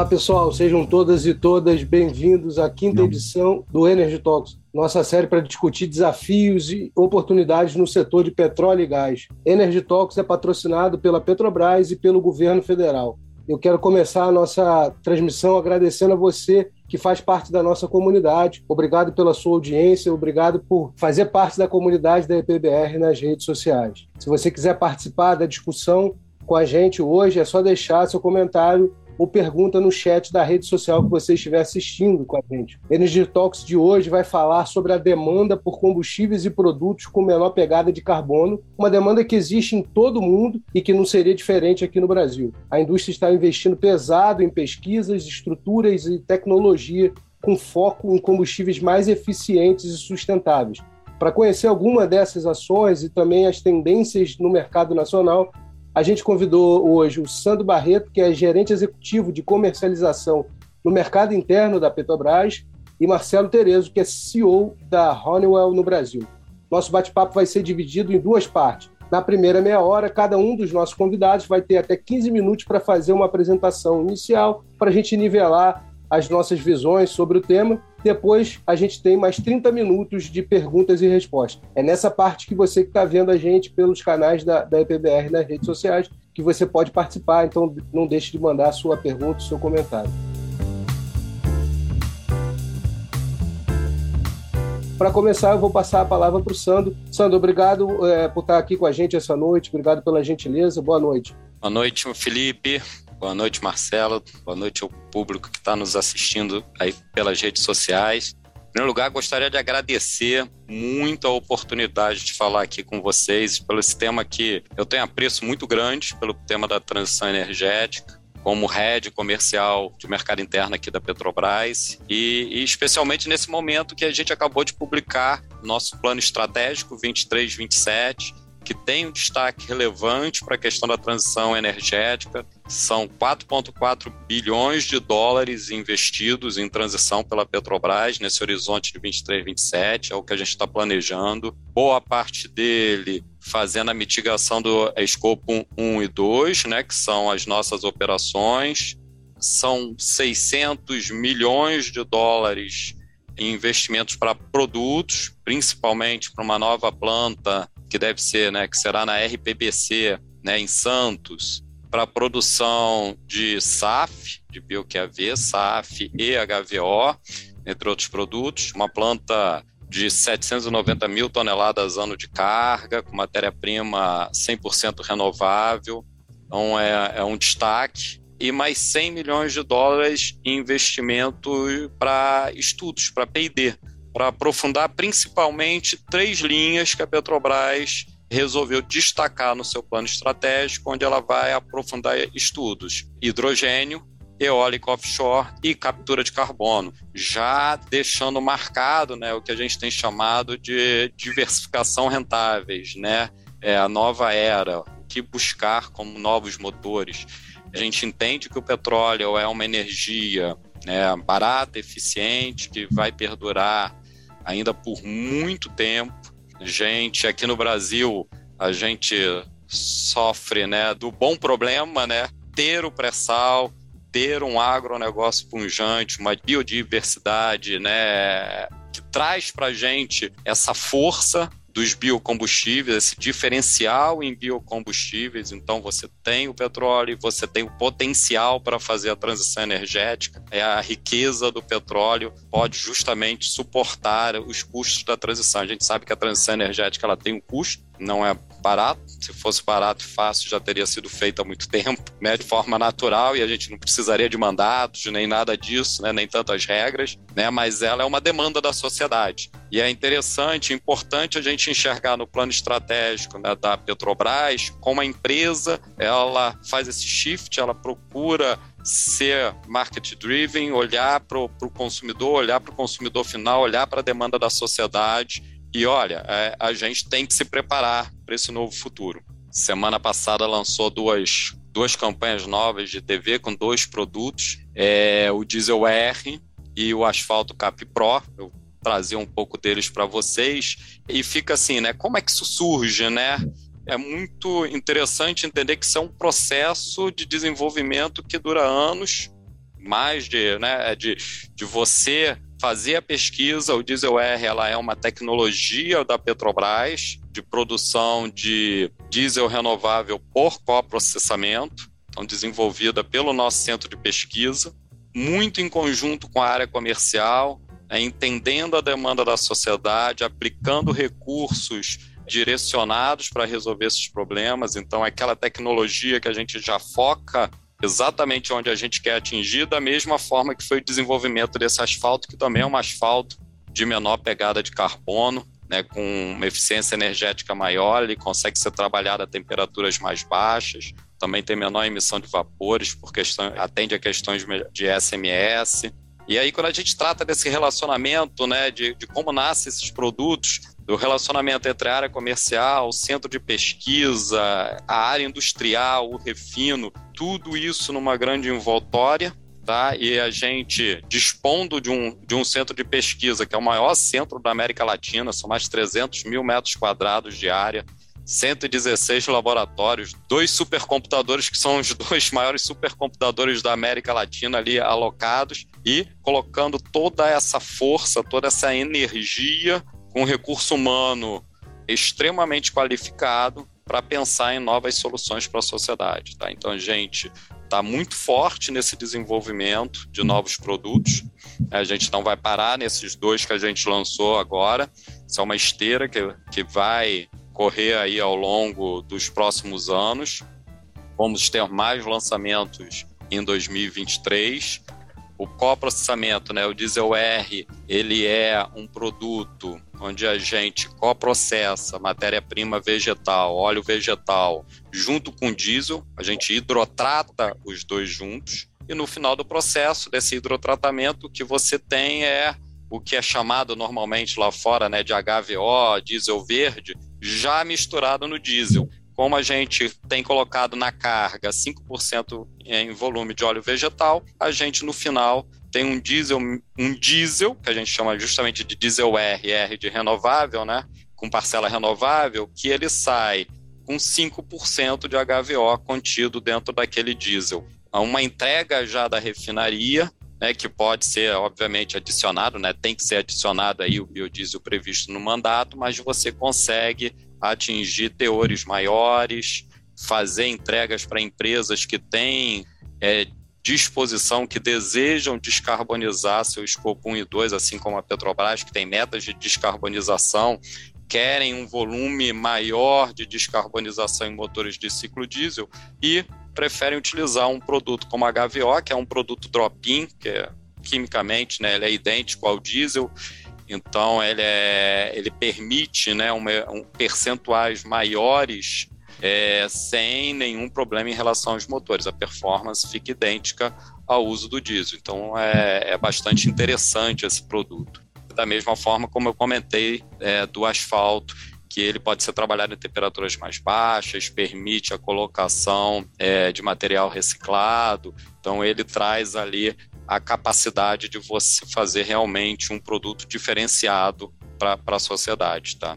Olá pessoal, sejam todas e todas bem-vindos à quinta edição do Energy Talks, nossa série para discutir desafios e oportunidades no setor de petróleo e gás. Energy Talks é patrocinado pela Petrobras e pelo governo federal. Eu quero começar a nossa transmissão agradecendo a você que faz parte da nossa comunidade. Obrigado pela sua audiência, obrigado por fazer parte da comunidade da EPBR nas redes sociais. Se você quiser participar da discussão com a gente hoje, é só deixar seu comentário ou pergunta no chat da rede social que você estiver assistindo com a gente. Energy Talks de hoje vai falar sobre a demanda por combustíveis e produtos com menor pegada de carbono, uma demanda que existe em todo o mundo e que não seria diferente aqui no Brasil. A indústria está investindo pesado em pesquisas, estruturas e tecnologia com foco em combustíveis mais eficientes e sustentáveis. Para conhecer alguma dessas ações e também as tendências no mercado nacional, a gente convidou hoje o Sandro Barreto, que é gerente executivo de comercialização no mercado interno da Petrobras, e Marcelo Terezo, que é CEO da Honeywell no Brasil. Nosso bate-papo vai ser dividido em duas partes. Na primeira meia hora, cada um dos nossos convidados vai ter até 15 minutos para fazer uma apresentação inicial, para a gente nivelar as nossas visões sobre o tema. Depois a gente tem mais 30 minutos de perguntas e respostas. É nessa parte que você que está vendo a gente pelos canais da, da EPBR nas redes sociais que você pode participar. Então não deixe de mandar a sua pergunta, o seu comentário. Para começar, eu vou passar a palavra para o Sandro. Sandro, obrigado é, por estar aqui com a gente essa noite, obrigado pela gentileza, boa noite. Boa noite, Felipe. Boa noite, Marcelo. Boa noite ao público que está nos assistindo aí pelas redes sociais. Em primeiro lugar, gostaria de agradecer muito a oportunidade de falar aqui com vocês pelo esse tema que eu tenho apreço muito grande pelo tema da transição energética como head comercial de mercado interno aqui da Petrobras e, e, especialmente nesse momento que a gente acabou de publicar nosso plano estratégico 23-27 que tem um destaque relevante para a questão da transição energética. São 4,4 bilhões de dólares investidos em transição pela Petrobras nesse horizonte de 23, 27, é o que a gente está planejando. Boa parte dele fazendo a mitigação do escopo 1 e 2, né, que são as nossas operações. São 600 milhões de dólares em investimentos para produtos, principalmente para uma nova planta que deve ser, né, que será na RPBC, né, em Santos, para produção de SAF, de BioQAV, SAF e HVO, entre outros produtos, uma planta de 790 mil toneladas ano de carga, com matéria-prima 100% renovável, então é, é um destaque. E mais 100 milhões de dólares em investimento para estudos, para P&D, para aprofundar principalmente três linhas que a Petrobras resolveu destacar no seu plano estratégico, onde ela vai aprofundar estudos: hidrogênio, eólico offshore e captura de carbono, já deixando marcado né, o que a gente tem chamado de diversificação rentáveis, né? É a nova era, o que buscar como novos motores. A gente entende que o petróleo é uma energia né, barata, eficiente, que vai perdurar ainda por muito tempo. Gente, aqui no Brasil, a gente sofre né, do bom problema, né? Ter o pré-sal, ter um agronegócio punjante, uma biodiversidade, né? Que traz para gente essa força dos biocombustíveis, esse diferencial em biocombustíveis. Então, você tem o petróleo, você tem o potencial para fazer a transição energética. É a riqueza do petróleo pode justamente suportar os custos da transição. A gente sabe que a transição energética ela tem um custo, não é barato. Se fosse barato e fácil, já teria sido feito há muito tempo, né, de forma natural, e a gente não precisaria de mandatos, nem nada disso, né, nem tantas regras, né, mas ela é uma demanda da sociedade. E é interessante, importante a gente enxergar no plano estratégico né, da Petrobras como a empresa ela faz esse shift, ela procura ser market driven, olhar para o consumidor, olhar para o consumidor final, olhar para a demanda da sociedade e olha, é, a gente tem que se preparar para esse novo futuro. Semana passada lançou duas, duas campanhas novas de TV com dois produtos, é, o Diesel R e o Asfalto Cap Pro. Eu trazer um pouco deles para vocês e fica assim, né? Como é que isso surge, né? É muito interessante entender que isso é um processo de desenvolvimento que dura anos mais de, né, de, de você fazer a pesquisa. O Diesel R ela é uma tecnologia da Petrobras de produção de diesel renovável por coprocessamento, então desenvolvida pelo nosso centro de pesquisa, muito em conjunto com a área comercial, né, entendendo a demanda da sociedade, aplicando recursos direcionados para resolver esses problemas. Então, aquela tecnologia que a gente já foca exatamente onde a gente quer atingir, da mesma forma que foi o desenvolvimento desse asfalto, que também é um asfalto de menor pegada de carbono, né, com uma eficiência energética maior, ele consegue ser trabalhado a temperaturas mais baixas, também tem menor emissão de vapores, por questão, atende a questões de SMS. E aí, quando a gente trata desse relacionamento, né, de, de como nascem esses produtos, do relacionamento entre a área comercial, o centro de pesquisa, a área industrial, o refino, tudo isso numa grande envoltória, tá? E a gente dispondo de um, de um centro de pesquisa que é o maior centro da América Latina, são mais de 300 mil metros quadrados de área, 116 laboratórios, dois supercomputadores que são os dois maiores supercomputadores da América Latina ali alocados e colocando toda essa força, toda essa energia com recurso humano extremamente qualificado para pensar em novas soluções para a sociedade. Tá? Então, a gente está muito forte nesse desenvolvimento de novos produtos. A gente não vai parar nesses dois que a gente lançou agora. Isso é uma esteira que, que vai correr aí ao longo dos próximos anos. Vamos ter mais lançamentos em 2023 o coprocessamento, né, o diesel R, ele é um produto onde a gente coprocessa matéria-prima vegetal, óleo vegetal, junto com diesel, a gente hidrotrata os dois juntos, e no final do processo desse hidrotratamento, o que você tem é o que é chamado normalmente lá fora né, de HVO, diesel verde, já misturado no diesel como a gente tem colocado na carga 5% em volume de óleo vegetal, a gente no final tem um diesel, um diesel, que a gente chama justamente de diesel R, R de renovável, né? Com parcela renovável, que ele sai com 5% de HVO contido dentro daquele diesel. Uma entrega já da refinaria, né, que pode ser, obviamente, adicionado, né, tem que ser adicionado aí o biodiesel previsto no mandato, mas você consegue atingir teores maiores, fazer entregas para empresas que têm é, disposição, que desejam descarbonizar seu escopo 1 e 2, assim como a Petrobras, que tem metas de descarbonização, querem um volume maior de descarbonização em motores de ciclo diesel e preferem utilizar um produto como a HVO, que é um produto drop-in, que é, quimicamente né, ele é idêntico ao diesel então ele, é, ele permite né, um, um percentuais maiores é, sem nenhum problema em relação aos motores. A performance fica idêntica ao uso do diesel. Então é, é bastante interessante esse produto. Da mesma forma como eu comentei é, do asfalto, que ele pode ser trabalhado em temperaturas mais baixas, permite a colocação é, de material reciclado. Então ele traz ali a capacidade de você fazer realmente um produto diferenciado para a sociedade, tá?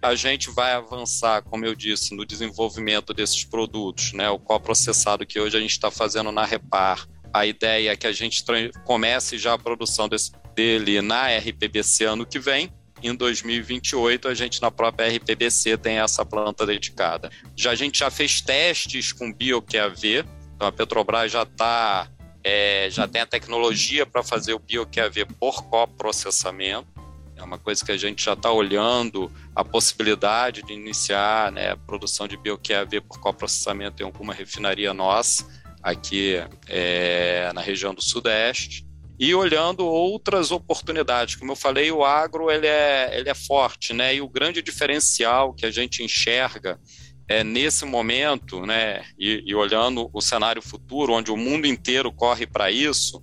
A gente vai avançar, como eu disse, no desenvolvimento desses produtos, né? O coprocessado que hoje a gente está fazendo na Repar. A ideia é que a gente comece já a produção desse, dele na RPBC ano que vem, em 2028 a gente na própria RPBC tem essa planta dedicada. Já a gente já fez testes com BioQAV, então a Petrobras já está é, já tem a tecnologia para fazer o bioQAV por coprocessamento. É uma coisa que a gente já está olhando a possibilidade de iniciar né, a produção de bioQAV por coprocessamento em alguma refinaria nossa aqui é, na região do Sudeste e olhando outras oportunidades. Como eu falei, o agro ele é, ele é forte, né? E o grande diferencial que a gente enxerga é, nesse momento, né, e, e olhando o cenário futuro, onde o mundo inteiro corre para isso,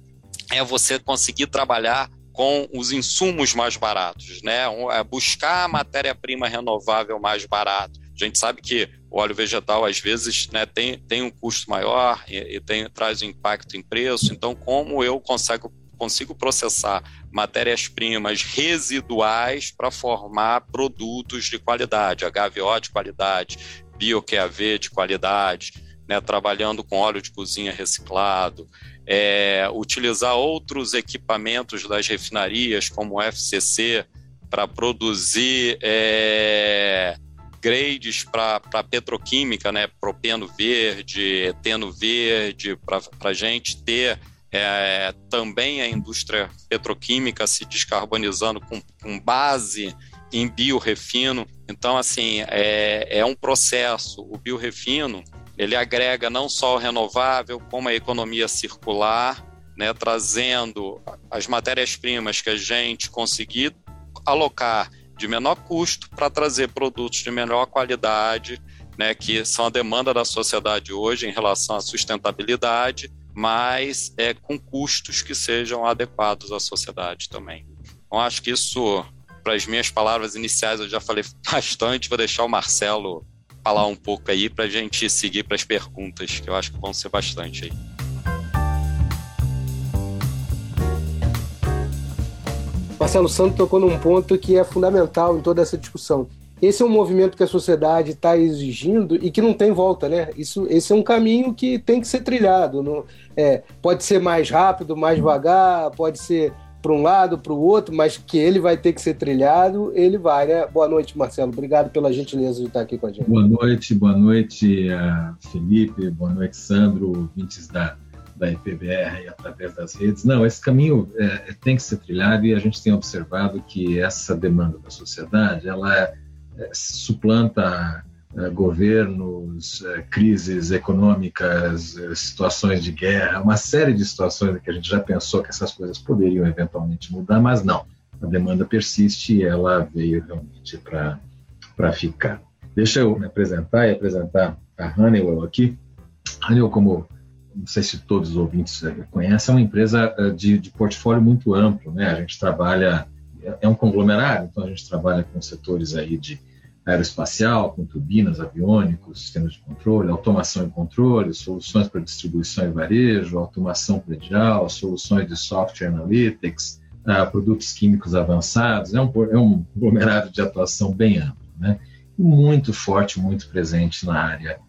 é você conseguir trabalhar com os insumos mais baratos, né? É buscar a matéria-prima renovável mais barato. A gente sabe que o óleo vegetal, às vezes, né, tem, tem um custo maior e, e tem, traz um impacto em preço. Então, como eu consigo, consigo processar matérias-primas residuais para formar produtos de qualidade, HVO de qualidade, BioQAV de qualidade, né, trabalhando com óleo de cozinha reciclado, é, utilizar outros equipamentos das refinarias, como o FCC, para produzir é, grades para petroquímica, né, propeno verde, eteno verde, para a gente ter é, também a indústria petroquímica se descarbonizando com, com base em biorefino. Então, assim, é, é um processo. O biorefino, ele agrega não só o renovável, como a economia circular, né, trazendo as matérias-primas que a gente conseguir alocar de menor custo para trazer produtos de melhor qualidade, né, que são a demanda da sociedade hoje em relação à sustentabilidade, mas é, com custos que sejam adequados à sociedade também. Então, acho que isso, para as minhas palavras iniciais, eu já falei bastante. Vou deixar o Marcelo falar um pouco aí para a gente seguir para as perguntas, que eu acho que vão ser bastante aí. Marcelo Santos tocou num ponto que é fundamental em toda essa discussão. Esse é um movimento que a sociedade está exigindo e que não tem volta, né? Isso, esse é um caminho que tem que ser trilhado. Não, é, pode ser mais rápido, mais devagar, pode ser para um lado, para o outro, mas que ele vai ter que ser trilhado, ele vai, né? Boa noite, Marcelo. Obrigado pela gentileza de estar aqui com a gente. Boa noite, boa noite, Felipe, boa noite, Sandro, ouvintes da da IPBR através das redes. Não, esse caminho é, tem que ser trilhado e a gente tem observado que essa demanda da sociedade ela é, suplanta governos, é, crises econômicas, é, situações de guerra, uma série de situações que a gente já pensou que essas coisas poderiam eventualmente mudar, mas não. A demanda persiste e ela veio realmente para ficar. Deixa eu me apresentar e apresentar a Honeywell aqui. Honeywell, como não sei se todos os ouvintes eh, conhecem, é uma empresa eh, de, de portfólio muito amplo, né? A gente trabalha, é, é um conglomerado, então a gente trabalha com setores aí de aeroespacial, com turbinas, aviônicos, sistemas de controle, automação e controle, soluções para distribuição e varejo, automação predial, soluções de software analytics, uh, produtos químicos avançados. É um, é um conglomerado de atuação bem amplo, né? E muito forte, muito presente na área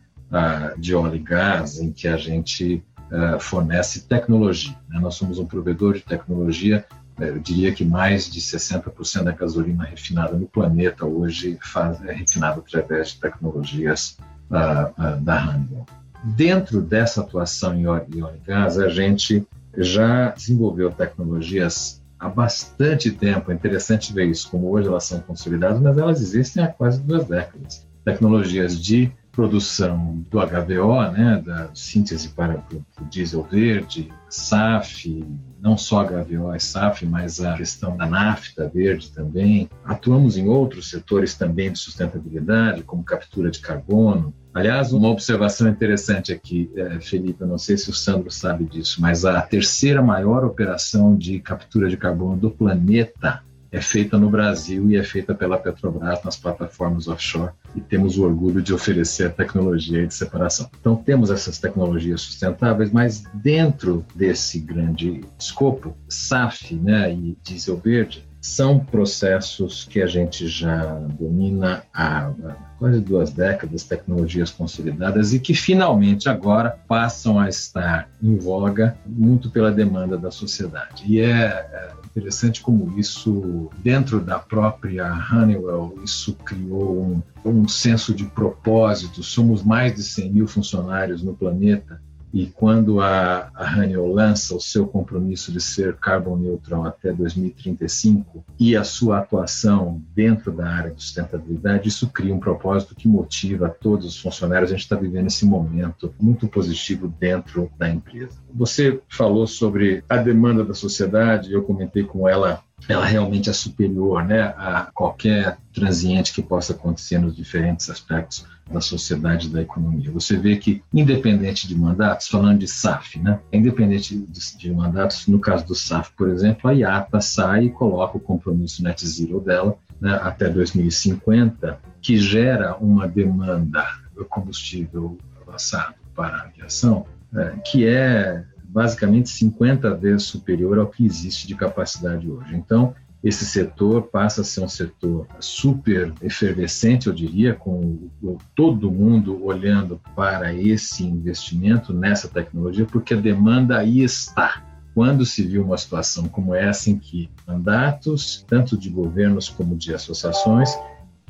de óleo e gás, em que a gente uh, fornece tecnologia. Né? Nós somos um provedor de tecnologia, eu diria que mais de 60% da gasolina refinada no planeta hoje faz, é refinada através de tecnologias uh, uh, da Honeywell. Dentro dessa atuação em óleo e gás, a gente já desenvolveu tecnologias há bastante tempo. É interessante ver isso, como hoje elas são consolidadas, mas elas existem há quase duas décadas. Tecnologias de produção do HVO, né, da síntese para o diesel verde, SAF, não só HVO e SAF, mas a questão da nafta verde também. Atuamos em outros setores também de sustentabilidade, como captura de carbono. Aliás, uma observação interessante aqui, é, Felipe, eu não sei se o Sandro sabe disso, mas a terceira maior operação de captura de carbono do planeta é feita no Brasil e é feita pela Petrobras nas plataformas offshore e temos o orgulho de oferecer a tecnologia de separação. Então temos essas tecnologias sustentáveis, mas dentro desse grande escopo, SAF né, e diesel verde são processos que a gente já domina há quase duas décadas, tecnologias consolidadas e que finalmente agora passam a estar em voga muito pela demanda da sociedade. E é, é interessante como isso, dentro da própria Honeywell, isso criou um, um senso de propósito. Somos mais de 100 mil funcionários no planeta e quando a, a lança o seu compromisso de ser carbon neutral até 2035 e a sua atuação dentro da área de sustentabilidade, isso cria um propósito que motiva todos os funcionários. A gente está vivendo esse momento muito positivo dentro da empresa. Você falou sobre a demanda da sociedade, eu comentei com ela ela realmente é superior né, a qualquer transiente que possa acontecer nos diferentes aspectos da sociedade da economia. Você vê que, independente de mandatos, falando de SAF, né, independente de, de mandatos, no caso do SAF, por exemplo, a IATA sai e coloca o compromisso net zero dela né, até 2050, que gera uma demanda do combustível avançado para a aviação, é, que é basicamente 50 vezes superior ao que existe de capacidade hoje. Então, esse setor passa a ser um setor super efervescente, eu diria, com todo mundo olhando para esse investimento nessa tecnologia, porque a demanda aí está. Quando se viu uma situação como essa, em que mandatos, tanto de governos como de associações,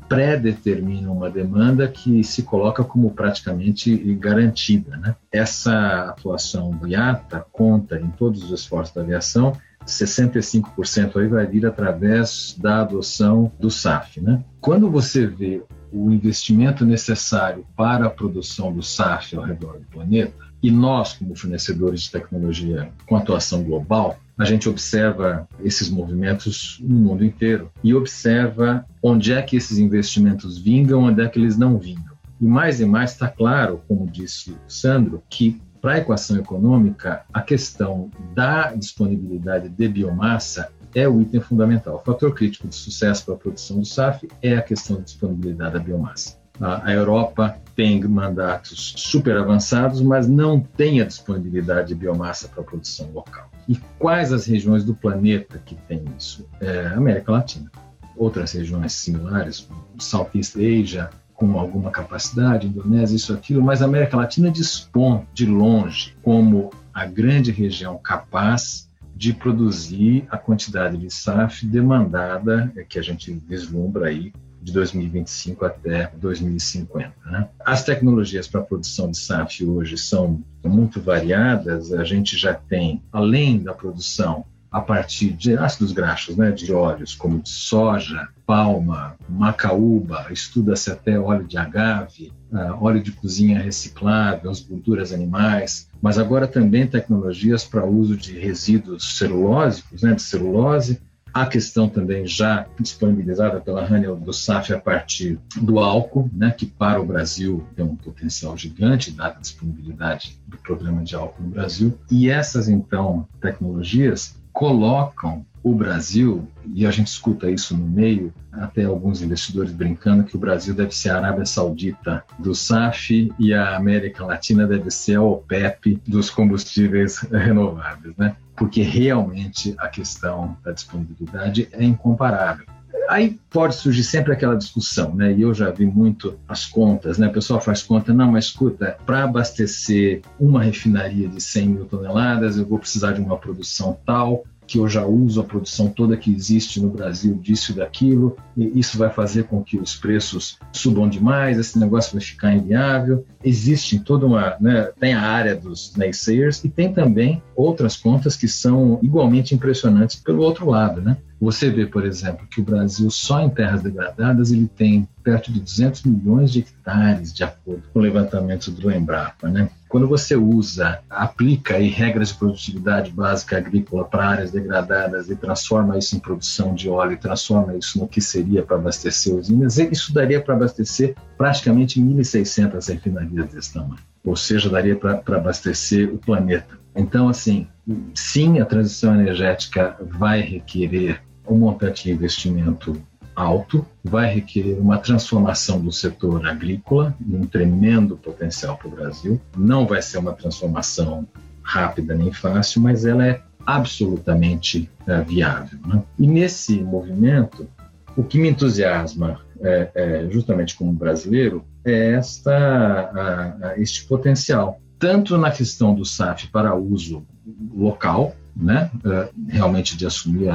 pré-determinam uma demanda que se coloca como praticamente garantida. Né? Essa atuação do IATA conta em todos os esforços da aviação 65% aí vai vir através da adoção do SAF. Né? Quando você vê o investimento necessário para a produção do SAF ao redor do planeta, e nós, como fornecedores de tecnologia com atuação global, a gente observa esses movimentos no mundo inteiro e observa onde é que esses investimentos vingam, onde é que eles não vingam. E mais e mais está claro, como disse o Sandro, que para a equação econômica, a questão da disponibilidade de biomassa é o item fundamental. O fator crítico de sucesso para a produção do SAF é a questão da disponibilidade da biomassa. A Europa tem mandatos super avançados, mas não tem a disponibilidade de biomassa para a produção local. E quais as regiões do planeta que têm isso? É América Latina. Outras regiões similares, Southeast Asia, com alguma capacidade, Indonésia, isso, aquilo, mas a América Latina dispõe de longe como a grande região capaz de produzir a quantidade de SAF demandada, é, que a gente vislumbra aí de 2025 até 2050. Né? As tecnologias para a produção de SAF hoje são muito variadas. A gente já tem, além da produção a partir de ácidos graxos, né, de óleos como de soja, palma, macaúba, estuda-se até óleo de agave, uh, óleo de cozinha reciclável, as gorduras animais, mas agora também tecnologias para uso de resíduos celulósicos, né, de celulose, a questão também já disponibilizada pela Haniel do SAF a partir do álcool, né, que para o Brasil tem um potencial gigante, dada a disponibilidade do programa de álcool no Brasil. E essas, então, tecnologias colocam o Brasil, e a gente escuta isso no meio, até alguns investidores brincando que o Brasil deve ser a Arábia Saudita do SAF e a América Latina deve ser a OPEP dos combustíveis renováveis, né? Porque realmente a questão da disponibilidade é incomparável. Aí pode surgir sempre aquela discussão, né? E eu já vi muito as contas, né? O pessoal faz conta, não, mas escuta, para abastecer uma refinaria de 100 mil toneladas, eu vou precisar de uma produção tal, que eu já uso a produção toda que existe no Brasil disso e daquilo, e isso vai fazer com que os preços subam demais, esse negócio vai ficar inviável. Existe toda uma, né, tem a área dos naysayers e tem também outras contas que são igualmente impressionantes pelo outro lado, né? Você vê, por exemplo, que o Brasil só em terras degradadas ele tem perto de 200 milhões de hectares, de acordo com o levantamento do Embrapa, né? Quando você usa, aplica aí regras de produtividade básica agrícola para áreas degradadas e transforma isso em produção de óleo, transforma isso no que seria para abastecer usinas, isso daria para abastecer praticamente 1.600 refinarias desse tamanho. Ou seja, daria para abastecer o planeta. Então, assim, sim, a transição energética vai requerer um montante de investimento alto, vai requerer uma transformação do setor agrícola, um tremendo potencial para o Brasil. Não vai ser uma transformação rápida nem fácil, mas ela é absolutamente é, viável. Né? E nesse movimento, o que me entusiasma, é, é, justamente como brasileiro, é esta, a, a, este potencial, tanto na questão do SAF para uso local, né, é, realmente de assumir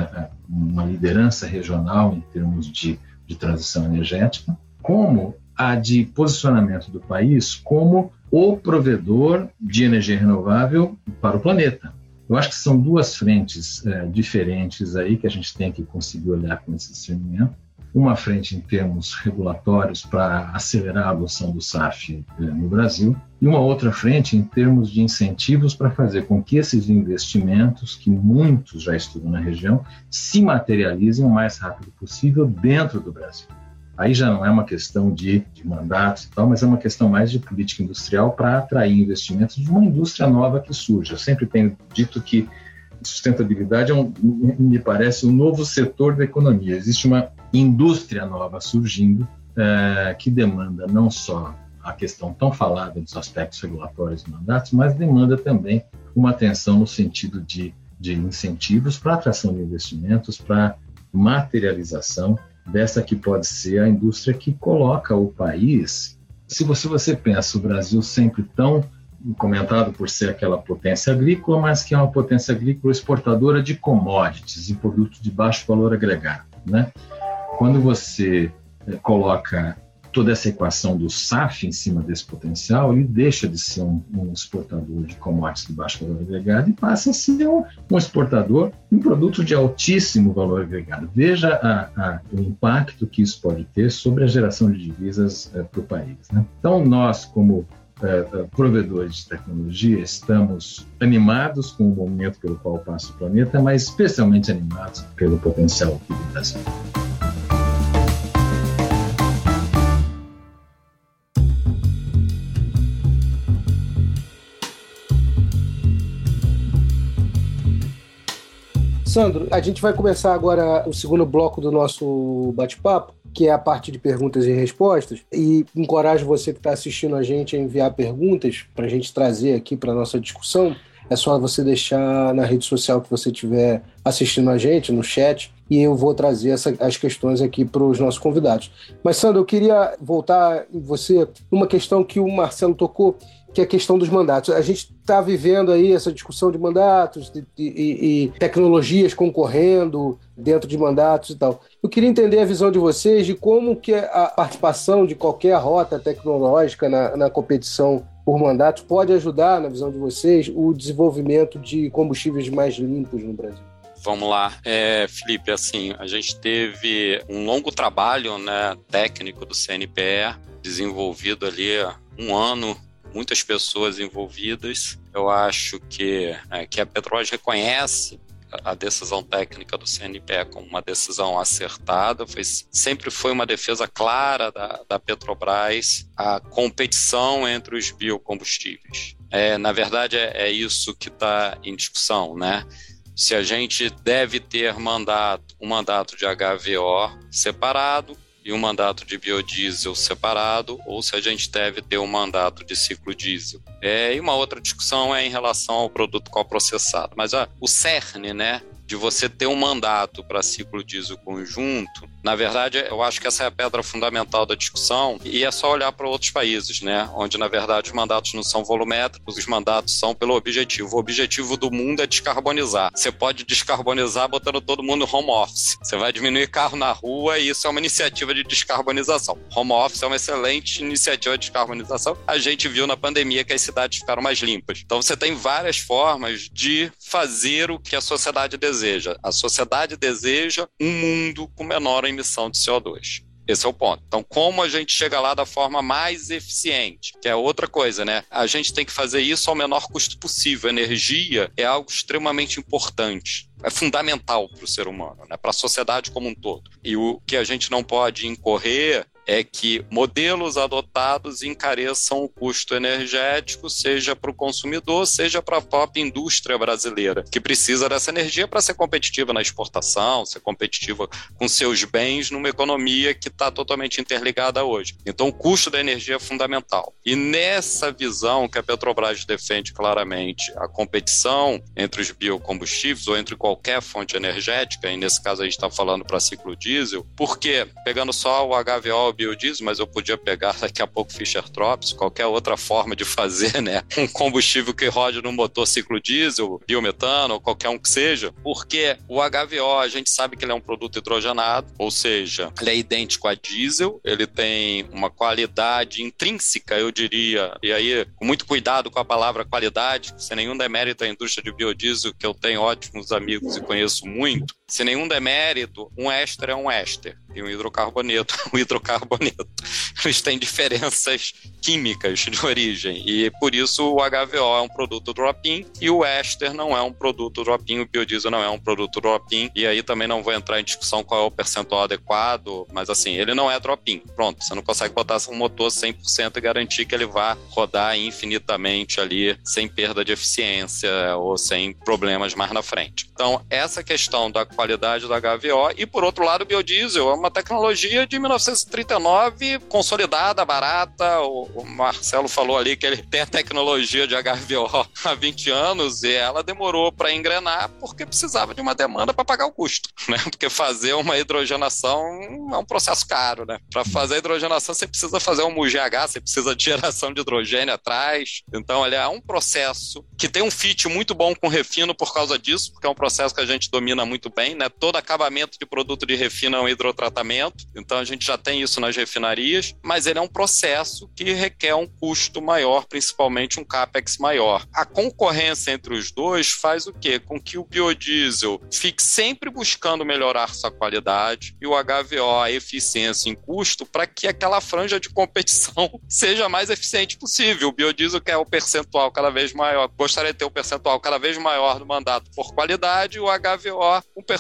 uma liderança regional em termos de, de transição energética, como a de posicionamento do país como o provedor de energia renovável para o planeta. Eu acho que são duas frentes é, diferentes aí que a gente tem que conseguir olhar com esse discernimento uma frente em termos regulatórios para acelerar a adoção do SAF eh, no Brasil e uma outra frente em termos de incentivos para fazer com que esses investimentos, que muitos já estudam na região, se materializem o mais rápido possível dentro do Brasil. Aí já não é uma questão de, de mandatos e tal, mas é uma questão mais de política industrial para atrair investimentos de uma indústria nova que surge. Eu sempre tenho dito que sustentabilidade é um, me parece um novo setor da economia. Existe uma indústria nova surgindo é, que demanda não só a questão tão falada dos aspectos regulatórios e mandatos, mas demanda também uma atenção no sentido de, de incentivos para atração de investimentos, para materialização dessa que pode ser a indústria que coloca o país. Se você, você pensa o Brasil sempre tão comentado por ser aquela potência agrícola, mas que é uma potência agrícola exportadora de commodities e produtos de baixo valor agregado. Né? Quando você eh, coloca toda essa equação do SAF em cima desse potencial, ele deixa de ser um, um exportador de commodities de baixo valor agregado e passa a ser um, um exportador de um produto de altíssimo valor agregado. Veja a, a, o impacto que isso pode ter sobre a geração de divisas é, para o país. Né? Então, nós, como é, provedores de tecnologia, estamos animados com o momento pelo qual passa o planeta, mas especialmente animados pelo potencial aqui do Brasil. Sandro, a gente vai começar agora o segundo bloco do nosso bate-papo, que é a parte de perguntas e respostas. E encorajo você que está assistindo a gente a enviar perguntas para a gente trazer aqui para a nossa discussão. É só você deixar na rede social que você estiver assistindo a gente, no chat, e eu vou trazer essa, as questões aqui para os nossos convidados. Mas, Sandro, eu queria voltar em você numa questão que o Marcelo tocou, que é a questão dos mandatos. A gente está vivendo aí essa discussão de mandatos de, e, e, tecnologias concorrendo dentro de mandatos e tal. Eu queria entender a visão de vocês de como que a participação de qualquer rota tecnológica na, na competição por mandatos pode ajudar, na visão de vocês, o desenvolvimento de combustíveis mais limpos no Brasil. Vamos lá, é, Felipe, assim, a gente teve um longo trabalho né, técnico do CNPE desenvolvido ali um ano muitas pessoas envolvidas. Eu acho que, é, que a Petrobras reconhece a decisão técnica do CNPE como uma decisão acertada, foi, sempre foi uma defesa clara da, da Petrobras a competição entre os biocombustíveis. É, na verdade, é, é isso que está em discussão, né? Se a gente deve ter mandato, um mandato de HVO separado, e um mandato de biodiesel separado, ou se a gente deve ter um mandato de ciclo diesel. É, e uma outra discussão é em relação ao produto coprocessado. Mas ó, o cerne, né, de você ter um mandato para ciclo diesel conjunto, na verdade, eu acho que essa é a pedra fundamental da discussão e é só olhar para outros países, né? Onde, na verdade, os mandatos não são volumétricos, os mandatos são pelo objetivo. O objetivo do mundo é descarbonizar. Você pode descarbonizar botando todo mundo home office. Você vai diminuir carro na rua e isso é uma iniciativa de descarbonização. Home office é uma excelente iniciativa de descarbonização. A gente viu na pandemia que as cidades ficaram mais limpas. Então, você tem várias formas de fazer o que a sociedade deseja. A sociedade deseja um mundo com menor emissão de CO2. Esse é o ponto. Então, como a gente chega lá da forma mais eficiente? Que é outra coisa, né? A gente tem que fazer isso ao menor custo possível. Energia é algo extremamente importante. É fundamental para o ser humano, né? para a sociedade como um todo. E o que a gente não pode incorrer é que modelos adotados encareçam o custo energético, seja para o consumidor, seja para a própria indústria brasileira, que precisa dessa energia para ser competitiva na exportação, ser competitiva com seus bens numa economia que está totalmente interligada hoje. Então, o custo da energia é fundamental. E nessa visão que a Petrobras defende claramente, a competição entre os biocombustíveis ou entre qualquer fonte energética, e nesse caso a gente está falando para ciclo diesel, porque, pegando só o HVO biodiesel, mas eu podia pegar daqui a pouco Fischer Tropsch, qualquer outra forma de fazer, né? Um combustível que rode no motor ciclo diesel, biometano, qualquer um que seja, porque o HVO a gente sabe que ele é um produto hidrogenado, ou seja, ele é idêntico a diesel, ele tem uma qualidade intrínseca, eu diria, e aí com muito cuidado com a palavra qualidade, sem nenhum demérito à indústria de biodiesel, que eu tenho ótimos amigos e conheço muito, sem nenhum demérito, um éster é um éster e um hidrocarboneto um hidrocarboneto. Eles têm diferenças químicas de origem e por isso o HVO é um produto drop-in e o éster não é um produto drop-in, o biodiesel não é um produto drop-in e aí também não vou entrar em discussão qual é o percentual adequado, mas assim, ele não é drop-in. Pronto, você não consegue botar um motor 100% e garantir que ele vá rodar infinitamente ali sem perda de eficiência ou sem problemas mais na frente. Então, essa questão da qualidade qualidade da HVO. E, por outro lado, o biodiesel é uma tecnologia de 1939, consolidada, barata. O, o Marcelo falou ali que ele tem a tecnologia de HVO há 20 anos e ela demorou para engrenar porque precisava de uma demanda para pagar o custo, né? Porque fazer uma hidrogenação é um processo caro, né? Para fazer a hidrogenação, você precisa fazer um UGH, você precisa de geração de hidrogênio atrás. Então, ele é um processo que tem um fit muito bom com refino por causa disso, porque é um processo que a gente domina muito bem, né? Todo acabamento de produto de refino é um hidrotratamento, então a gente já tem isso nas refinarias, mas ele é um processo que requer um custo maior, principalmente um capex maior. A concorrência entre os dois faz o quê? Com que o biodiesel fique sempre buscando melhorar sua qualidade e o HVO a eficiência em custo para que aquela franja de competição seja mais eficiente possível. O biodiesel quer o percentual cada vez maior, gostaria de ter um percentual cada vez maior do mandato por qualidade e o HVO um percentual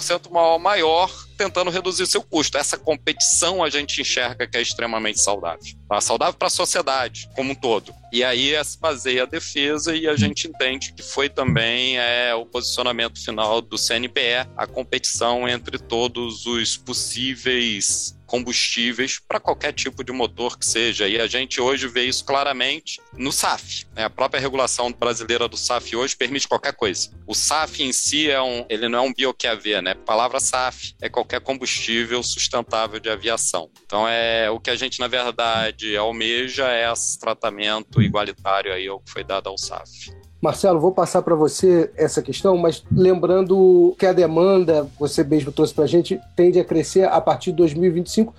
maior tentando reduzir seu custo. Essa competição a gente enxerga que é extremamente saudável. Tá? Saudável para a sociedade como um todo. E aí se baseia a defesa e a gente entende que foi também é, o posicionamento final do CNPE, a competição entre todos os possíveis combustíveis para qualquer tipo de motor que seja. E a gente hoje vê isso claramente no SAF. Né? A própria regulação brasileira do SAF hoje permite qualquer coisa. O SAF em si é um, ele não é um bioQAV, né? A palavra SAF é qualquer combustível sustentável de aviação. Então é o que a gente na verdade almeja é esse tratamento igualitário aí ao que foi dado ao SAF. Marcelo, vou passar para você essa questão, mas lembrando que a demanda, você mesmo trouxe para a gente, tende a crescer a partir de 2025,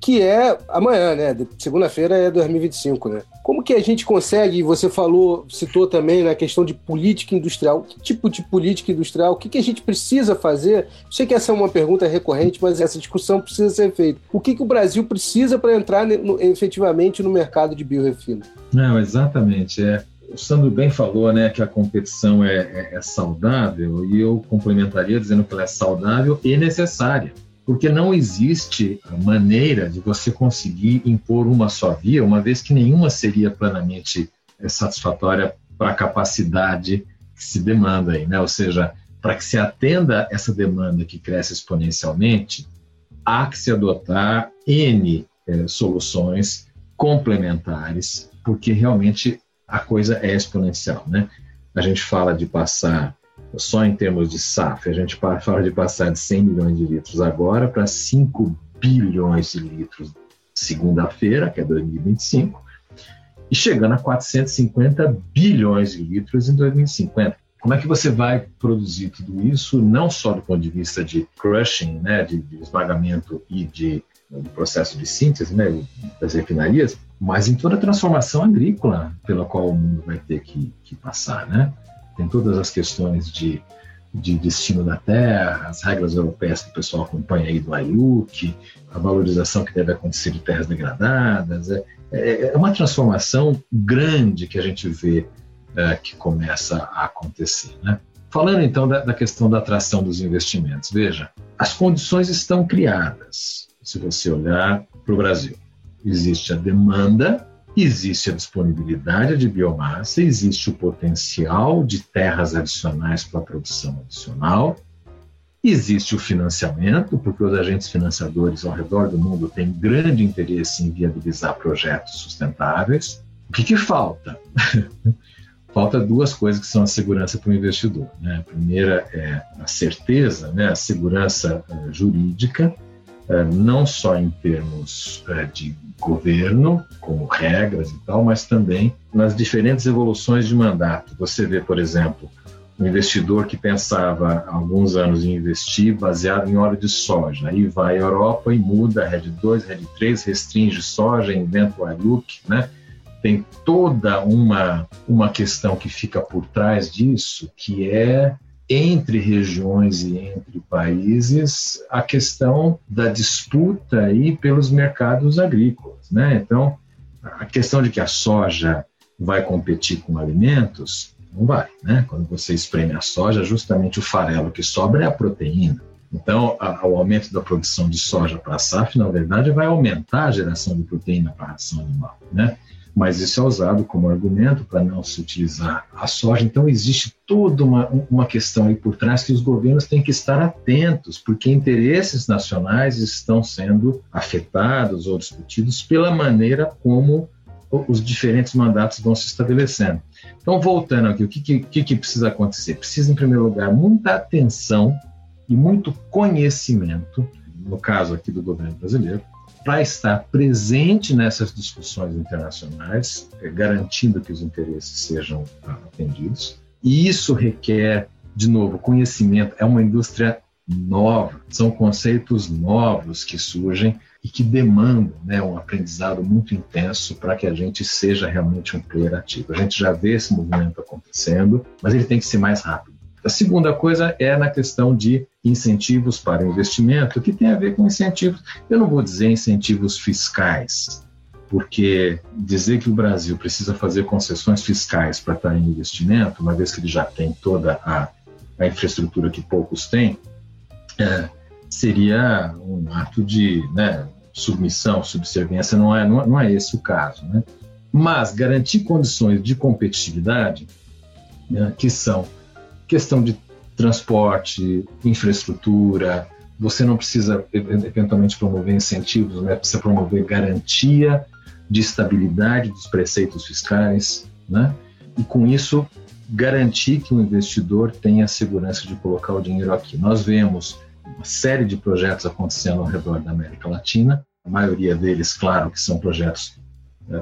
que é amanhã, né? Segunda-feira é 2025, né? Como que a gente consegue, você falou, citou também na questão de política industrial, que tipo de política industrial, o que, que a gente precisa fazer? sei que essa é uma pergunta recorrente, mas essa discussão precisa ser feita. O que, que o Brasil precisa para entrar no, efetivamente no mercado de biorefino? Não, exatamente. É o Sandro bem falou né, que a competição é, é, é, saudável e eu complementaria dizendo que ela é saudável e necessária, porque não existe maneira de você conseguir impor uma só via, uma vez que nenhuma seria plenamente é, satisfatória para a capacidade que se demanda aí, né? Ou seja, para que se atenda essa demanda que cresce exponencialmente, há que se adotar N é, soluções complementares, porque realmente a coisa é exponencial, né? A gente fala de passar, só em termos de SAF, a gente fala de passar de 100 milhões de litros agora para 5 bilhões de litros segunda-feira, que é 2025, e chegando a 450 bilhões de litros em 2050. Como é que você vai produzir tudo isso, não só do ponto de vista de crushing, né, de, de esmagamento e de do processo de síntese né, das refinarias, mas em toda a transformação agrícola pela qual o mundo vai ter que, que passar. Né? Tem todas as questões de, de destino da terra, as regras europeias que o pessoal acompanha aí do IUC, a valorização que deve acontecer de terras degradadas. É, é, é uma transformação grande que a gente vê é, que começa a acontecer. Né? Falando então da, da questão da atração dos investimentos, veja, as condições estão criadas se você olhar para o Brasil. Existe a demanda, existe a disponibilidade de biomassa, existe o potencial de terras adicionais para a produção adicional, existe o financiamento, porque os agentes financiadores ao redor do mundo têm grande interesse em viabilizar projetos sustentáveis. O que, que falta? falta duas coisas que são a segurança para o investidor. Né? A primeira é a certeza, né? a segurança uh, jurídica, não só em termos é, de governo, como regras e tal, mas também nas diferentes evoluções de mandato. Você vê, por exemplo, um investidor que pensava há alguns anos em investir baseado em óleo de soja. Aí vai à Europa e muda, RED 2, RED 3, restringe soja, inventa o iLook, né? Tem toda uma, uma questão que fica por trás disso, que é entre regiões e entre países a questão da disputa aí pelos mercados agrícolas, né? Então, a questão de que a soja vai competir com alimentos não vai, né? Quando você espreme a soja, justamente o farelo que sobra é a proteína. Então, a, o aumento da produção de soja para a SAF, na verdade, vai aumentar a geração de proteína para a ração animal, né? Mas isso é usado como argumento para não se utilizar a soja. Então, existe toda uma, uma questão aí por trás que os governos têm que estar atentos, porque interesses nacionais estão sendo afetados ou discutidos pela maneira como os diferentes mandatos vão se estabelecendo. Então, voltando aqui, o que, que, que precisa acontecer? Precisa, em primeiro lugar, muita atenção e muito conhecimento, no caso aqui do governo brasileiro, para estar presente nessas discussões internacionais, eh, garantindo que os interesses sejam atendidos. E isso requer, de novo, conhecimento. É uma indústria nova, são conceitos novos que surgem e que demandam né, um aprendizado muito intenso para que a gente seja realmente um player ativo. A gente já vê esse movimento acontecendo, mas ele tem que ser mais rápido. A segunda coisa é na questão de incentivos para investimento, que tem a ver com incentivos, eu não vou dizer incentivos fiscais, porque dizer que o Brasil precisa fazer concessões fiscais para estar em investimento, uma vez que ele já tem toda a, a infraestrutura que poucos têm, é, seria um ato de né, submissão, subserviência, não é, não, não é esse o caso. Né? Mas garantir condições de competitividade, né, que são questão de transporte, infraestrutura, você não precisa eventualmente promover incentivos, né? precisa promover garantia de estabilidade dos preceitos fiscais, né? e com isso garantir que o investidor tenha a segurança de colocar o dinheiro aqui. Nós vemos uma série de projetos acontecendo ao redor da América Latina, a maioria deles, claro, que são projetos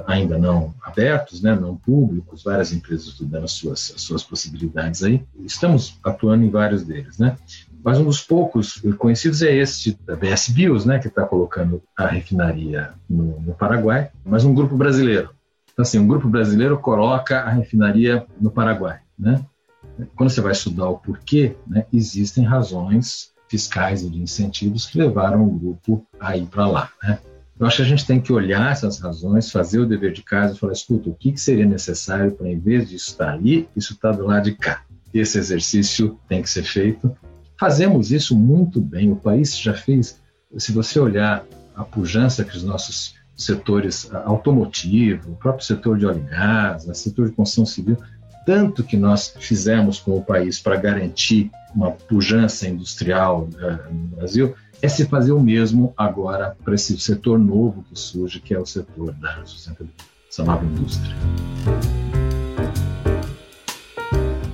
ainda não abertos, né, não públicos, várias empresas estudando as suas, as suas possibilidades aí. Estamos atuando em vários deles, né? Mas um dos poucos conhecidos é este da BS Bios, né, que está colocando a refinaria no, no, Paraguai, mas um grupo brasileiro. Então, assim, um grupo brasileiro coloca a refinaria no Paraguai, né? Quando você vai estudar o porquê, né, existem razões fiscais e de incentivos que levaram o grupo a ir para lá, né? Eu acho que a gente tem que olhar essas razões, fazer o dever de casa e falar: escuta, o que, que seria necessário para, em vez disso estar ali, isso estar do lado de cá? Esse exercício tem que ser feito. Fazemos isso muito bem, o país já fez. Se você olhar a pujança que os nossos setores automotivo, o próprio setor de óleo e gás, o setor de construção civil, tanto que nós fizemos com o país para garantir uma pujança industrial uh, no Brasil, é se fazer o mesmo agora para esse setor novo que surge, que é o setor da sustentabilidade, indústria.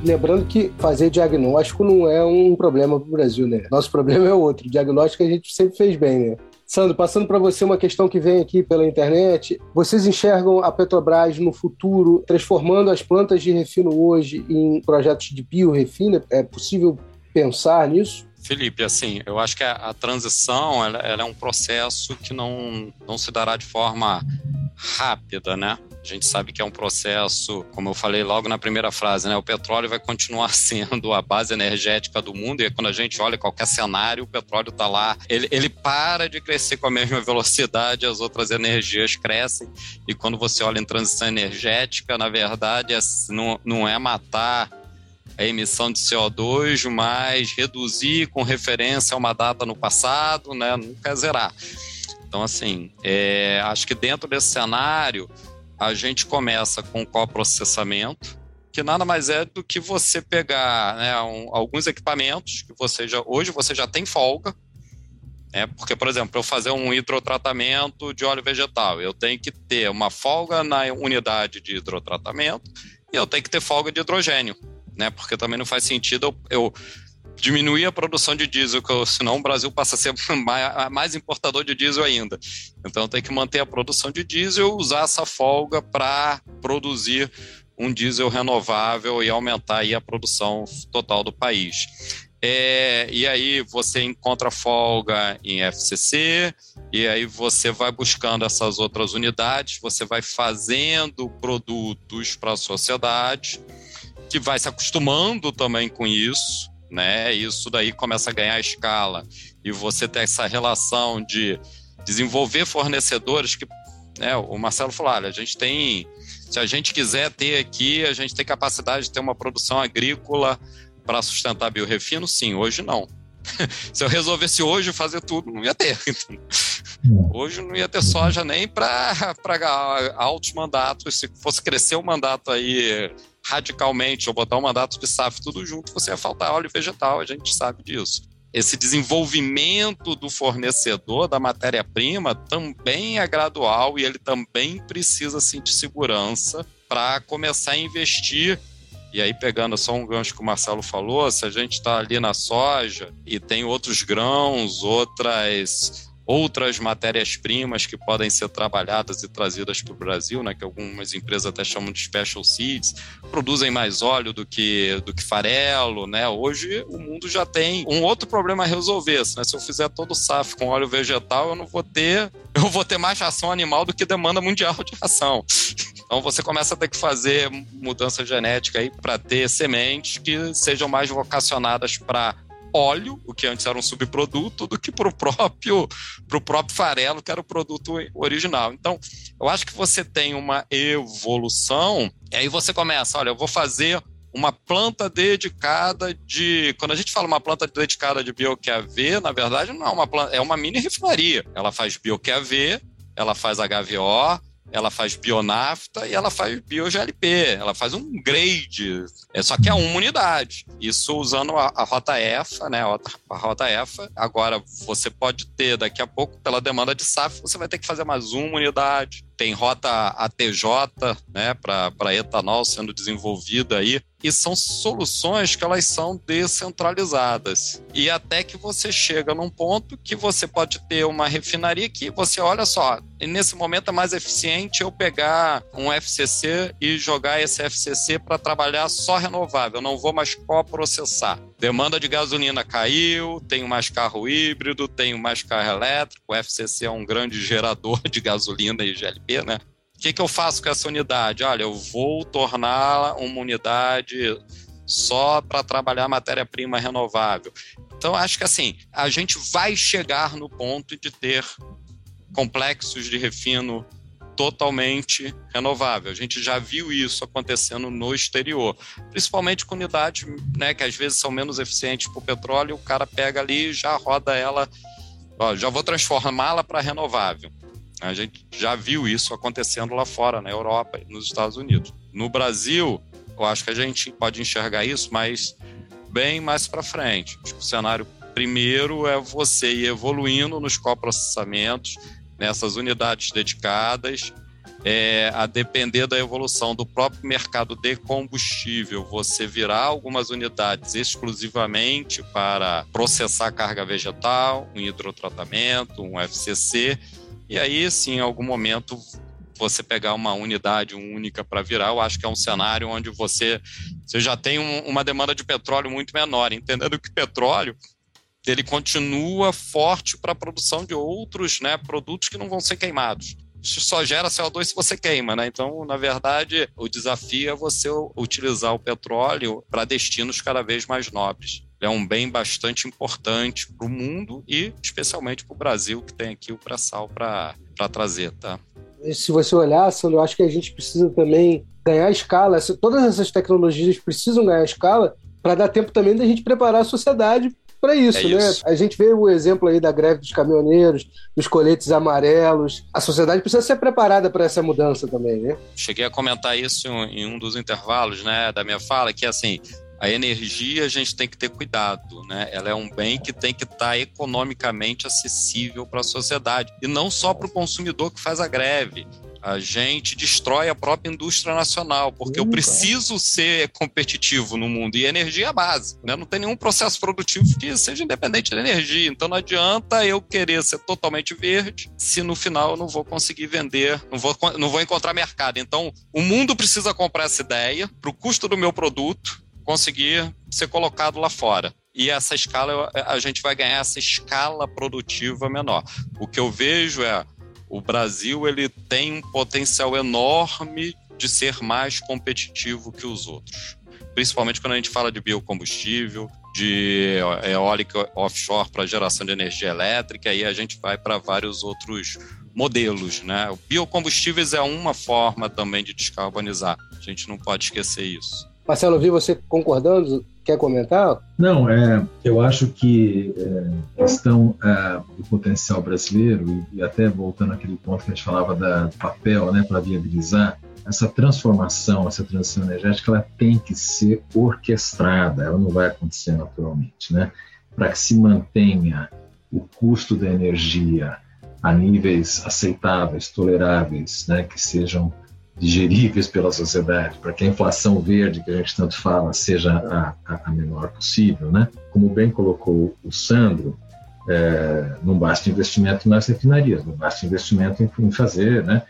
Lembrando que fazer diagnóstico não é um problema para o Brasil, né? Nosso problema é outro. Diagnóstico a gente sempre fez bem, né? Sandro, passando para você uma questão que vem aqui pela internet. Vocês enxergam a Petrobras no futuro transformando as plantas de refino hoje em projetos de biorefino? É possível pensar nisso? Felipe, assim, eu acho que a, a transição ela, ela, é um processo que não, não se dará de forma rápida, né? A gente sabe que é um processo, como eu falei logo na primeira frase, né? O petróleo vai continuar sendo a base energética do mundo e quando a gente olha qualquer cenário, o petróleo está lá. Ele, ele para de crescer com a mesma velocidade, as outras energias crescem. E quando você olha em transição energética, na verdade, é, não, não é matar a emissão de CO2, mas reduzir com referência a uma data no passado, né? Não quer zerar. Então, assim, é, acho que dentro desse cenário, a gente começa com coprocessamento, que nada mais é do que você pegar né, um, alguns equipamentos que você já hoje você já tem folga, né, porque, por exemplo, eu fazer um hidrotratamento de óleo vegetal, eu tenho que ter uma folga na unidade de hidrotratamento e eu tenho que ter folga de hidrogênio né? Porque também não faz sentido eu, eu diminuir a produção de diesel, senão o Brasil passa a ser mais importador de diesel ainda. Então tem que manter a produção de diesel, usar essa folga para produzir um diesel renovável e aumentar aí a produção total do país. É, e aí você encontra folga em FCC, e aí você vai buscando essas outras unidades, você vai fazendo produtos para a sociedade, que vai se acostumando também com isso, né? Isso daí começa a ganhar escala e você tem essa relação de desenvolver fornecedores que, né? O Marcelo falou, olha, a gente tem, se a gente quiser ter aqui, a gente tem capacidade de ter uma produção agrícola para sustentar biorefino? Sim, hoje não. Se eu resolvesse hoje fazer tudo, não ia ter. Hoje não ia ter soja nem para altos mandatos. Se fosse crescer o mandato aí radicalmente, ou botar um mandato de SAF tudo junto, você ia faltar óleo vegetal, a gente sabe disso. Esse desenvolvimento do fornecedor da matéria-prima também é gradual e ele também precisa de segurança para começar a investir e aí, pegando só um gancho que o Marcelo falou, se a gente está ali na soja e tem outros grãos, outras outras matérias-primas que podem ser trabalhadas e trazidas para o Brasil, né, que algumas empresas até chamam de special seeds, produzem mais óleo do que, do que farelo, né? Hoje o mundo já tem um outro problema a resolver, né? Se eu fizer todo o SAF com óleo vegetal, eu não vou ter, eu vou ter mais ração animal do que demanda mundial de ração. Então você começa a ter que fazer mudança genética aí para ter sementes que sejam mais vocacionadas para óleo, o que antes era um subproduto, do que para o próprio, pro próprio farelo, que era o produto original. Então, eu acho que você tem uma evolução, e aí você começa, olha, eu vou fazer uma planta dedicada de. Quando a gente fala uma planta dedicada de bioQAV, na verdade não é uma planta, é uma mini refinaria. Ela faz bioQAV, ela faz HVO, ela faz bionafta e ela faz bioglp, ela faz um grade, é só que é uma unidade. Isso usando a, a rota EFA, né? A, rota EFA. Agora você pode ter daqui a pouco pela demanda de SAF, você vai ter que fazer mais uma unidade tem rota ATJ, né, para etanol sendo desenvolvida aí, e são soluções que elas são descentralizadas. E até que você chega num ponto que você pode ter uma refinaria que você olha só, nesse momento é mais eficiente eu pegar um FCC e jogar esse FCC para trabalhar só renovável, não vou mais coprocessar. Demanda de gasolina caiu, tenho mais carro híbrido, tenho mais carro elétrico, o FCC é um grande gerador de gasolina e GLP né? Que, que eu faço com essa unidade? Olha, eu vou tornar uma unidade só para trabalhar matéria-prima renovável. Então, acho que assim, a gente vai chegar no ponto de ter complexos de refino totalmente renovável. A gente já viu isso acontecendo no exterior, principalmente com unidades né, que às vezes são menos eficientes para o petróleo, o cara pega ali e já roda ela, ó, já vou transformá-la para renovável. A gente já viu isso acontecendo lá fora, na Europa e nos Estados Unidos. No Brasil, eu acho que a gente pode enxergar isso, mas bem mais para frente. Acho que o cenário primeiro é você ir evoluindo nos coprocessamentos, nessas unidades dedicadas, é, a depender da evolução do próprio mercado de combustível, você virar algumas unidades exclusivamente para processar carga vegetal, um hidrotratamento, um FCC, e aí, sim, em algum momento, você pegar uma unidade única para virar, eu acho que é um cenário onde você, você já tem um, uma demanda de petróleo muito menor, entendendo que petróleo ele continua forte para a produção de outros né, produtos que não vão ser queimados. Isso só gera CO2 se você queima, né? Então, na verdade, o desafio é você utilizar o petróleo para destinos cada vez mais nobres é um bem bastante importante para o mundo e especialmente para o Brasil, que tem aqui o pré-sal para trazer, tá? Se você olhar, Sandro, eu acho que a gente precisa também ganhar escala. Todas essas tecnologias precisam ganhar escala para dar tempo também da gente preparar a sociedade para isso, é né? Isso. A gente vê o exemplo aí da greve dos caminhoneiros, dos coletes amarelos. A sociedade precisa ser preparada para essa mudança também, né? Cheguei a comentar isso em um dos intervalos, né, da minha fala, que assim, a energia a gente tem que ter cuidado, né? Ela é um bem que tem que estar tá economicamente acessível para a sociedade e não só para o consumidor que faz a greve. A gente destrói a própria indústria nacional, porque eu preciso ser competitivo no mundo e energia é a base. Né? Não tem nenhum processo produtivo que seja independente da energia. Então não adianta eu querer ser totalmente verde se no final eu não vou conseguir vender, não vou, não vou encontrar mercado. Então o mundo precisa comprar essa ideia para o custo do meu produto conseguir ser colocado lá fora. E essa escala, a gente vai ganhar essa escala produtiva menor. O que eu vejo é o Brasil ele tem um potencial enorme de ser mais competitivo que os outros. Principalmente quando a gente fala de biocombustível, de eólica offshore para geração de energia elétrica, aí a gente vai para vários outros modelos. Né? Biocombustíveis é uma forma também de descarbonizar, a gente não pode esquecer isso. Marcelo, vi você concordando. Quer comentar? Não, é, eu acho que é, questão é, do potencial brasileiro, e, até voltando àquele ponto que a gente falava da, do papel né, para viabilizar, essa transformação, essa transição energética, ela tem que ser orquestrada, ela não vai acontecer naturalmente. Né? Para que se mantenha o custo da energia a níveis aceitáveis, toleráveis, né, que sejam digeríveis pela sociedade, para que a inflação verde que a gente tanto fala seja a, a menor possível, né? Como bem colocou o Sandro, é, não basta investimento nas refinarias, não basta investimento em, em, fazer, né?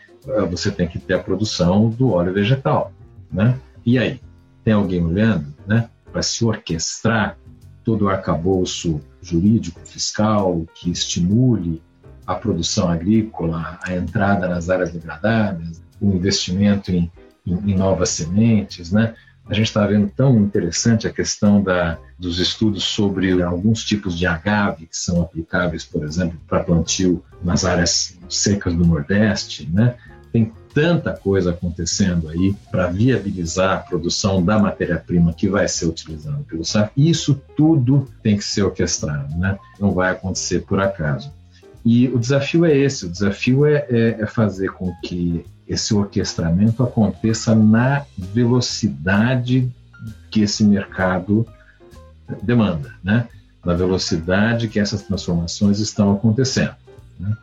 Você tem que ter a produção do óleo vegetal, né? E aí, tem alguém olhando, né? Para se orquestrar todo o arcabouço jurídico, fiscal, que estimule a produção agrícola, a entrada nas áreas degradadas, o investimento em, em, em novas sementes, né? A gente está vendo tão interessante a questão da, dos estudos sobre alguns tipos de agave que são aplicáveis, por exemplo, para plantio nas áreas secas do Nordeste, né? Tem tanta coisa acontecendo aí para viabilizar a produção da matéria-prima que vai ser utilizada pelo SAF. Isso tudo tem que ser orquestrado, né? Não vai acontecer por acaso. E o desafio é esse: o desafio é, é, é fazer com que esse orquestramento aconteça na velocidade que esse mercado demanda, né? na velocidade que essas transformações estão acontecendo. Né?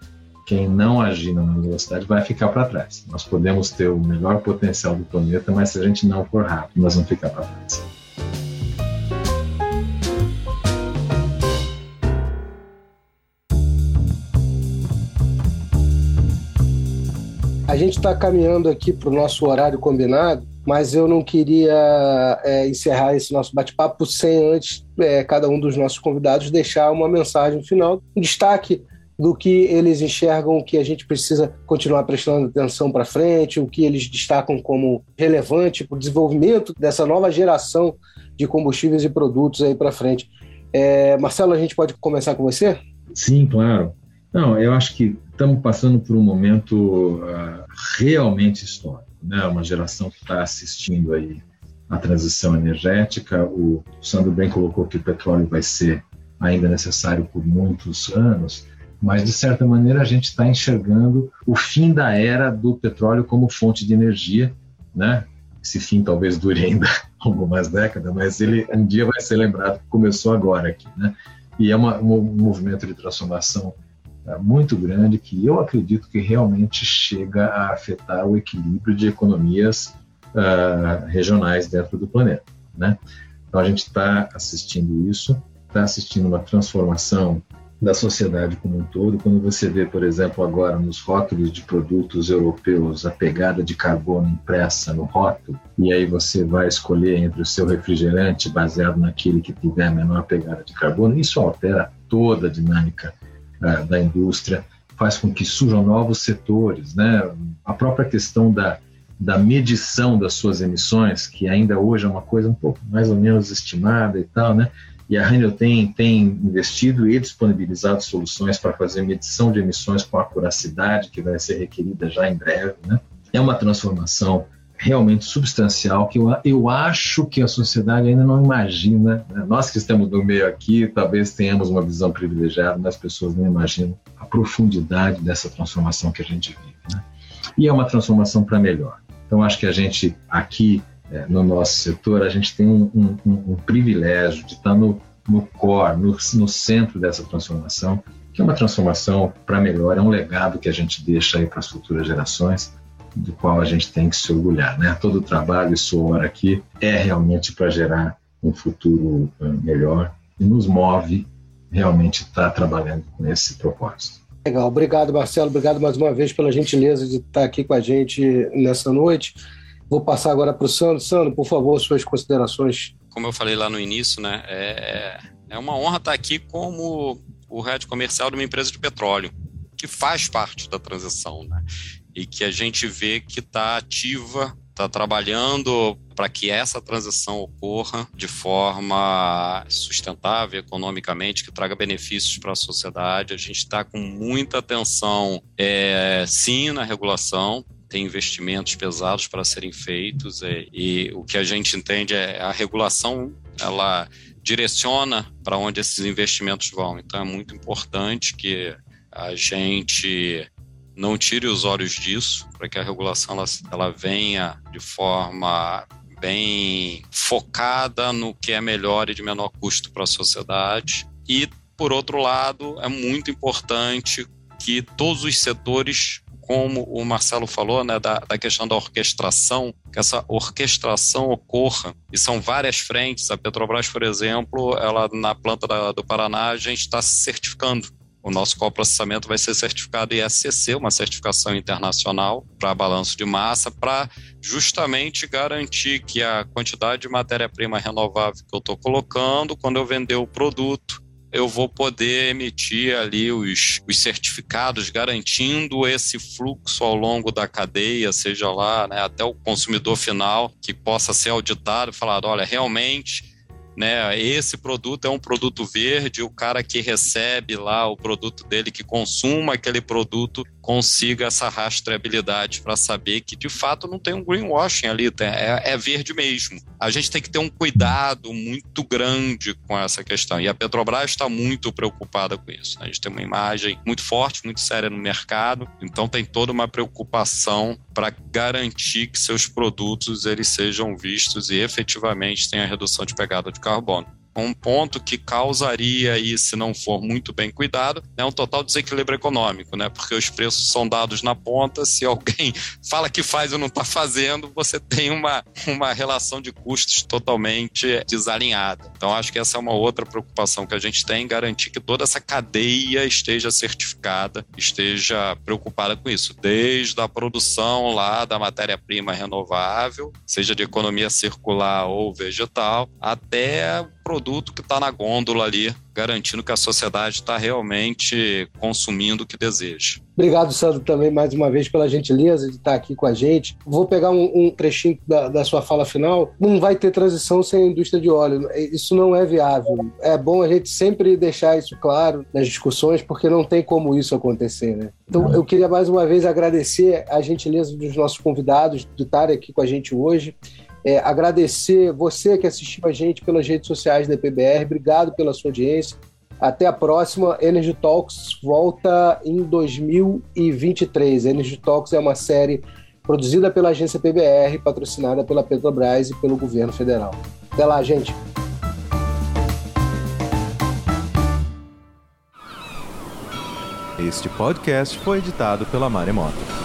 Quem não agir na velocidade vai ficar para trás. Nós podemos ter o melhor potencial do planeta, mas se a gente não for rápido, nós vamos ficar para trás. A gente está caminhando aqui para o nosso horário combinado, mas eu não queria é, encerrar esse nosso bate-papo sem antes é, cada um dos nossos convidados deixar uma mensagem final, um destaque do que eles enxergam que a gente precisa continuar prestando atenção para frente, o que eles destacam como relevante para o desenvolvimento dessa nova geração de combustíveis e produtos aí para frente. É, Marcelo, a gente pode começar com você? Sim, claro. Não, eu acho que estamos passando por um momento uh, realmente histórico, né? Uma geração que está assistindo aí a transição energética. O Sandro bem colocou que o petróleo vai ser ainda necessário por muitos anos, mas de certa maneira a gente está enxergando o fim da era do petróleo como fonte de energia, né? Esse fim talvez dure ainda algumas décadas, mas ele um dia vai ser lembrado que começou agora aqui, né? E é uma, um movimento de transformação muito grande que eu acredito que realmente chega a afetar o equilíbrio de economias uh, regionais dentro do planeta. Né? Então a gente está assistindo isso, está assistindo uma transformação da sociedade como um todo. Quando você vê, por exemplo, agora nos rótulos de produtos europeus a pegada de carbono impressa no rótulo, e aí você vai escolher entre o seu refrigerante baseado naquele que tiver menor pegada de carbono, isso altera toda a dinâmica da indústria, faz com que surjam novos setores, né? A própria questão da, da medição das suas emissões, que ainda hoje é uma coisa um pouco mais ou menos estimada e tal, né? E a Renel tem, tem investido e disponibilizado soluções para fazer medição de emissões com a acuracidade que vai ser requerida já em breve, né? É uma transformação realmente substancial que eu, eu acho que a sociedade ainda não imagina. Né? Nós que estamos no meio aqui, talvez tenhamos uma visão privilegiada, mas as pessoas não imaginam a profundidade dessa transformação que a gente vive. Né? E é uma transformação para melhor. Então, acho que a gente aqui é, no nosso setor, a gente tem um, um, um privilégio de estar no, no core, no, no centro dessa transformação, que é uma transformação para melhor, é um legado que a gente deixa aí para as futuras gerações do qual a gente tem que se orgulhar. Né? Todo o trabalho e suor aqui é realmente para gerar um futuro eh, melhor e nos move realmente estar tá trabalhando com esse propósito. Legal, obrigado Marcelo, obrigado mais uma vez pela gentileza de estar aqui com a gente nessa noite. Vou passar agora para o Sandro. Sandro, por favor, suas considerações. Como eu falei lá no início, né, é, é uma honra estar aqui como o head comercial de uma empresa de petróleo, que faz parte da transição. Né? E que a gente vê que está ativa, está trabalhando para que essa transição ocorra de forma sustentável economicamente, que traga benefícios para a sociedade. A gente está com muita atenção, é, sim, na regulação, tem investimentos pesados para serem feitos e, e o que a gente entende é a regulação ela direciona para onde esses investimentos vão. Então é muito importante que a gente não tire os olhos disso, para que a regulação ela, ela venha de forma bem focada no que é melhor e de menor custo para a sociedade. E, por outro lado, é muito importante que todos os setores como o Marcelo falou, né, da, da, questão da orquestração, que essa orquestração ocorra. E são várias frentes. A Petrobras, por exemplo, ela na planta da, do Paraná, a gente está certificando. O nosso coprocessamento vai ser certificado ISCC, uma certificação internacional para balanço de massa, para justamente garantir que a quantidade de matéria-prima renovável que eu estou colocando, quando eu vender o produto, eu vou poder emitir ali os, os certificados garantindo esse fluxo ao longo da cadeia, seja lá né, até o consumidor final, que possa ser auditado e falar: olha, realmente né? Esse produto é um produto verde, o cara que recebe lá o produto dele, que consuma aquele produto, consiga essa rastreabilidade para saber que de fato não tem um greenwashing ali, é, é, verde mesmo. A gente tem que ter um cuidado muito grande com essa questão e a Petrobras está muito preocupada com isso. Né? A gente tem uma imagem muito forte, muito séria no mercado, então tem toda uma preocupação para garantir que seus produtos eles sejam vistos e efetivamente tenham a redução de pegada de carbono um ponto que causaria aí, se não for muito bem cuidado, é um total desequilíbrio econômico, né? Porque os preços são dados na ponta, se alguém fala que faz ou não está fazendo, você tem uma, uma relação de custos totalmente desalinhada. Então, acho que essa é uma outra preocupação que a gente tem, garantir que toda essa cadeia esteja certificada, esteja preocupada com isso, desde a produção lá da matéria-prima renovável, seja de economia circular ou vegetal, até produto que está na gôndola ali, garantindo que a sociedade está realmente consumindo o que deseja. Obrigado, Sandro, também mais uma vez pela gentileza de estar aqui com a gente. Vou pegar um, um trechinho da, da, sua fala final. Não vai ter transição sem a indústria de óleo. Isso não é viável. É bom a gente sempre deixar isso claro nas discussões, porque não tem como isso acontecer, né? Então, eu queria mais uma vez agradecer a gentileza dos nossos convidados de estarem aqui com a gente hoje é, agradecer você que assistiu a gente pelas redes sociais da PBR. Obrigado pela sua audiência. Até a próxima. Energy Talks volta em 2023. Energy Talks é uma série produzida pela agência PBR, patrocinada pela Petrobras e pelo governo federal. Até lá, gente. Este podcast foi editado pela Maremoto.